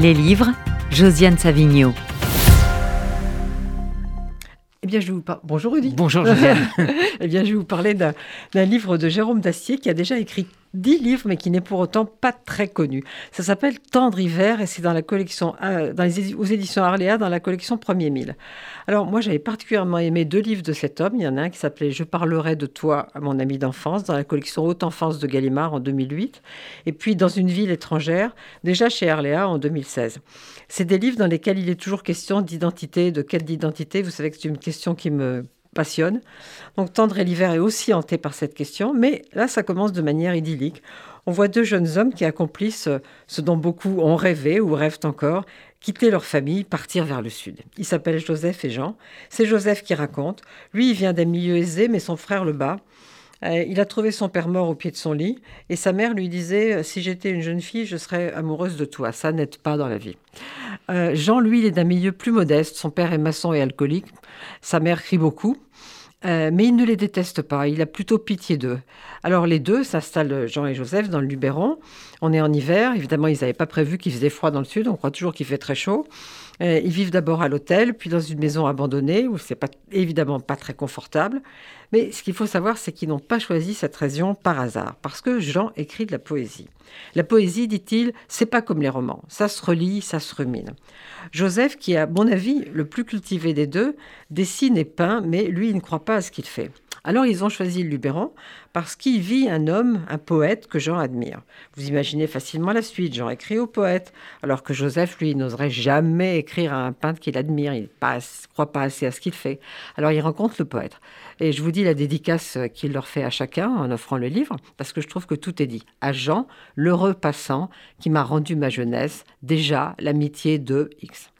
Les livres, Josiane Savigno. Eh bien, je vais vous par- Bonjour Rudy. Bonjour Josiane. eh bien, je vais vous parler d'un d'un livre de Jérôme Dacier qui a déjà écrit dix livres, mais qui n'est pour autant pas très connu. Ça s'appelle Tendre hiver et c'est dans la collection, euh, dans les, aux éditions Arléa, dans la collection Premier Mille. Alors, moi, j'avais particulièrement aimé deux livres de cet homme. Il y en a un qui s'appelait Je parlerai de toi à mon ami d'enfance, dans la collection Haute Enfance de Gallimard en 2008. Et puis, Dans une ville étrangère, déjà chez Arléa en 2016. C'est des livres dans lesquels il est toujours question d'identité, de quête d'identité. Vous savez que c'est une question qui me passionne. Donc Tendre et l'hiver est aussi hanté par cette question, mais là ça commence de manière idyllique. On voit deux jeunes hommes qui accomplissent euh, ce dont beaucoup ont rêvé ou rêvent encore, quitter leur famille, partir vers le sud. Ils s'appellent Joseph et Jean. C'est Joseph qui raconte. Lui, il vient d'un milieu aisé, mais son frère le bat. Euh, il a trouvé son père mort au pied de son lit et sa mère lui disait Si j'étais une jeune fille, je serais amoureuse de toi. Ça n'aide pas dans la vie. Euh, Jean, lui, il est d'un milieu plus modeste. Son père est maçon et alcoolique. Sa mère crie beaucoup. Euh, mais il ne les déteste pas, il a plutôt pitié d'eux. Alors les deux s'installent, Jean et Joseph, dans le Luberon. On est en hiver, évidemment ils n'avaient pas prévu qu'il faisait froid dans le sud, on croit toujours qu'il fait très chaud. Euh, ils vivent d'abord à l'hôtel, puis dans une maison abandonnée, où c'est pas, évidemment pas très confortable. Mais ce qu'il faut savoir, c'est qu'ils n'ont pas choisi cette région par hasard, parce que Jean écrit de la poésie. La poésie, dit-il, c'est pas comme les romans, ça se relit, ça se rumine. Joseph, qui est à mon avis le plus cultivé des deux, dessine et peint, mais lui, il ne croit pas à ce qu'il fait. Alors ils ont choisi Luberon parce qu'il vit un homme, un poète que Jean admire. Vous imaginez facilement la suite. Jean écrit au poète, alors que Joseph, lui, n'oserait jamais écrire à un peintre qu'il admire. Il ne croit pas assez à ce qu'il fait. Alors il rencontre le poète. Et je vous dis la dédicace qu'il leur fait à chacun en offrant le livre, parce que je trouve que tout est dit. À Jean, l'heureux passant qui m'a rendu ma jeunesse, déjà l'amitié de X.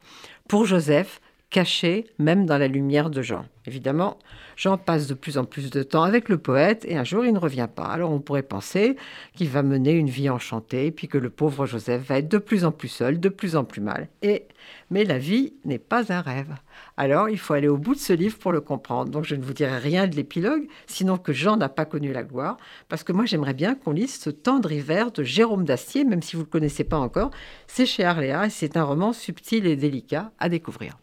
Pour Joseph, caché même dans la lumière de Jean. Évidemment, Jean passe de plus en plus de temps avec le poète et un jour il ne revient pas. Alors on pourrait penser qu'il va mener une vie enchantée, puis que le pauvre Joseph va être de plus en plus seul, de plus en plus mal. Et mais la vie n'est pas un rêve. Alors il faut aller au bout de ce livre pour le comprendre. Donc je ne vous dirai rien de l'épilogue, sinon que Jean n'a pas connu la gloire, parce que moi j'aimerais bien qu'on lise ce tendre hiver de Jérôme Dacier, même si vous ne le connaissez pas encore. C'est chez Arléa et c'est un roman subtil et délicat à découvrir.